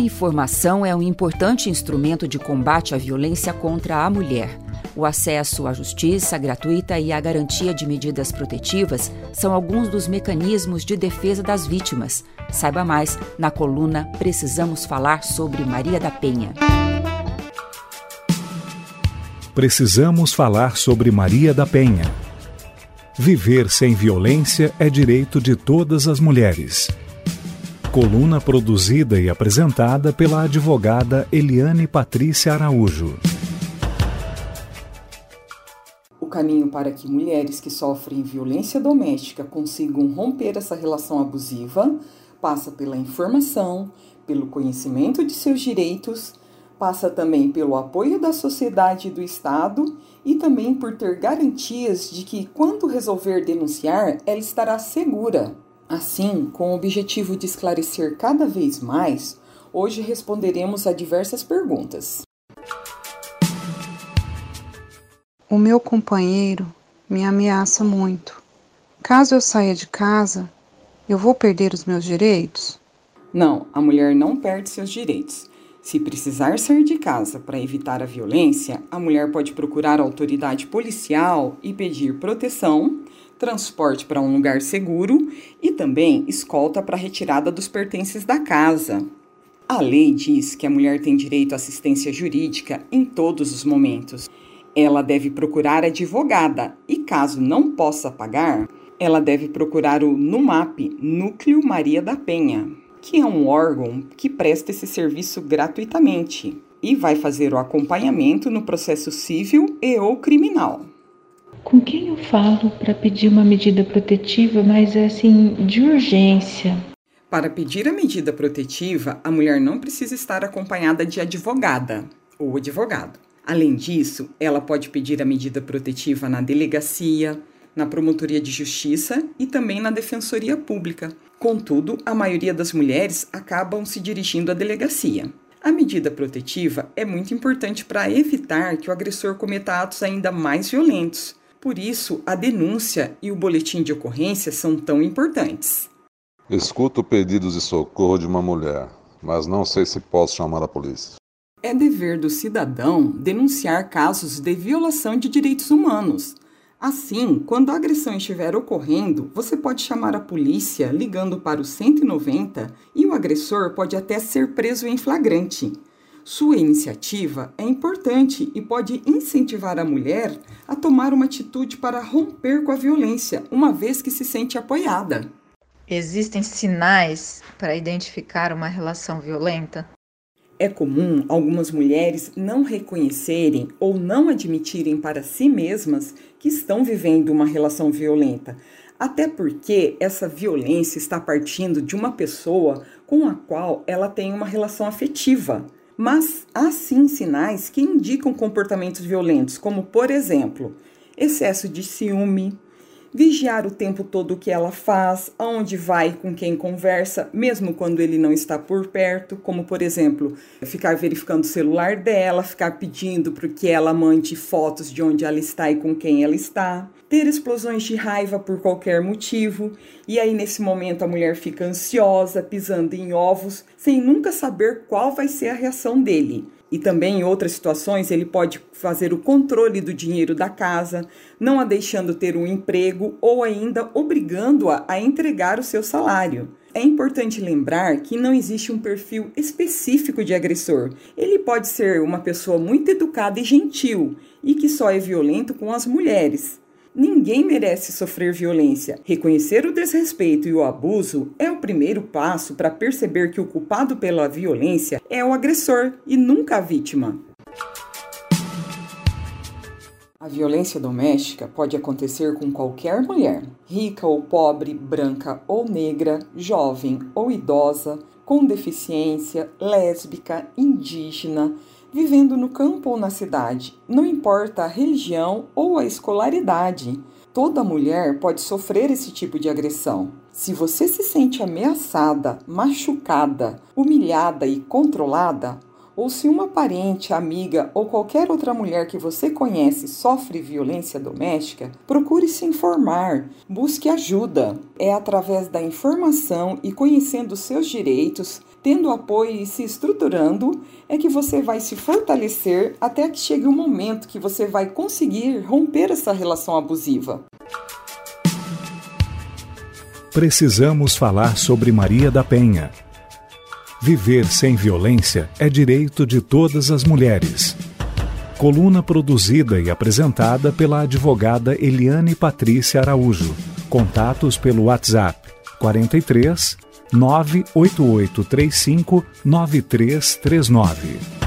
A informação é um importante instrumento de combate à violência contra a mulher. O acesso à justiça gratuita e a garantia de medidas protetivas são alguns dos mecanismos de defesa das vítimas. Saiba mais na coluna Precisamos Falar sobre Maria da Penha. Precisamos falar sobre Maria da Penha. Viver sem violência é direito de todas as mulheres. Coluna produzida e apresentada pela advogada Eliane Patrícia Araújo. O caminho para que mulheres que sofrem violência doméstica consigam romper essa relação abusiva passa pela informação, pelo conhecimento de seus direitos passa também pelo apoio da sociedade e do Estado e também por ter garantias de que, quando resolver denunciar, ela estará segura. Assim, com o objetivo de esclarecer cada vez mais, hoje responderemos a diversas perguntas. O meu companheiro me ameaça muito. Caso eu saia de casa, eu vou perder os meus direitos? Não, a mulher não perde seus direitos. Se precisar sair de casa para evitar a violência, a mulher pode procurar a autoridade policial e pedir proteção, transporte para um lugar seguro e também escolta para retirada dos pertences da casa. A lei diz que a mulher tem direito à assistência jurídica em todos os momentos. Ela deve procurar advogada e, caso não possa pagar, ela deve procurar o NUMAP Núcleo Maria da Penha que é um órgão que presta esse serviço gratuitamente e vai fazer o acompanhamento no processo civil e ou criminal. Com quem eu falo para pedir uma medida protetiva, mas é assim, de urgência? Para pedir a medida protetiva, a mulher não precisa estar acompanhada de advogada ou advogado. Além disso, ela pode pedir a medida protetiva na delegacia, na Promotoria de Justiça e também na Defensoria Pública. Contudo, a maioria das mulheres acabam se dirigindo à delegacia. A medida protetiva é muito importante para evitar que o agressor cometa atos ainda mais violentos. Por isso, a denúncia e o boletim de ocorrência são tão importantes. Escuto pedidos de socorro de uma mulher, mas não sei se posso chamar a polícia. É dever do cidadão denunciar casos de violação de direitos humanos. Assim, quando a agressão estiver ocorrendo, você pode chamar a polícia ligando para o 190 e o agressor pode até ser preso em flagrante. Sua iniciativa é importante e pode incentivar a mulher a tomar uma atitude para romper com a violência, uma vez que se sente apoiada. Existem sinais para identificar uma relação violenta? É comum algumas mulheres não reconhecerem ou não admitirem para si mesmas que estão vivendo uma relação violenta, até porque essa violência está partindo de uma pessoa com a qual ela tem uma relação afetiva. Mas há sim sinais que indicam comportamentos violentos, como, por exemplo, excesso de ciúme, vigiar o tempo todo o que ela faz, aonde vai, com quem conversa, mesmo quando ele não está por perto, como por exemplo, ficar verificando o celular dela, ficar pedindo para que ela mande fotos de onde ela está e com quem ela está, ter explosões de raiva por qualquer motivo, e aí nesse momento a mulher fica ansiosa, pisando em ovos, sem nunca saber qual vai ser a reação dele. E também em outras situações ele pode fazer o controle do dinheiro da casa, não a deixando ter um emprego ou ainda obrigando-a a entregar o seu salário. É importante lembrar que não existe um perfil específico de agressor. Ele pode ser uma pessoa muito educada e gentil e que só é violento com as mulheres. Ninguém merece sofrer violência. Reconhecer o desrespeito e o abuso é o primeiro passo para perceber que o culpado pela violência é o agressor e nunca a vítima. A violência doméstica pode acontecer com qualquer mulher, rica ou pobre, branca ou negra, jovem ou idosa, com deficiência, lésbica, indígena, vivendo no campo ou na cidade, não importa a religião ou a escolaridade. Toda mulher pode sofrer esse tipo de agressão. Se você se sente ameaçada, machucada, humilhada e controlada, ou se uma parente, amiga ou qualquer outra mulher que você conhece sofre violência doméstica, procure se informar, busque ajuda. É através da informação e conhecendo seus direitos, tendo apoio e se estruturando, é que você vai se fortalecer até que chegue o momento que você vai conseguir romper essa relação abusiva. Precisamos falar sobre Maria da Penha Viver sem violência é direito de todas as mulheres. Coluna produzida e apresentada pela advogada Eliane Patrícia Araújo. Contatos pelo WhatsApp 43 98835 9339.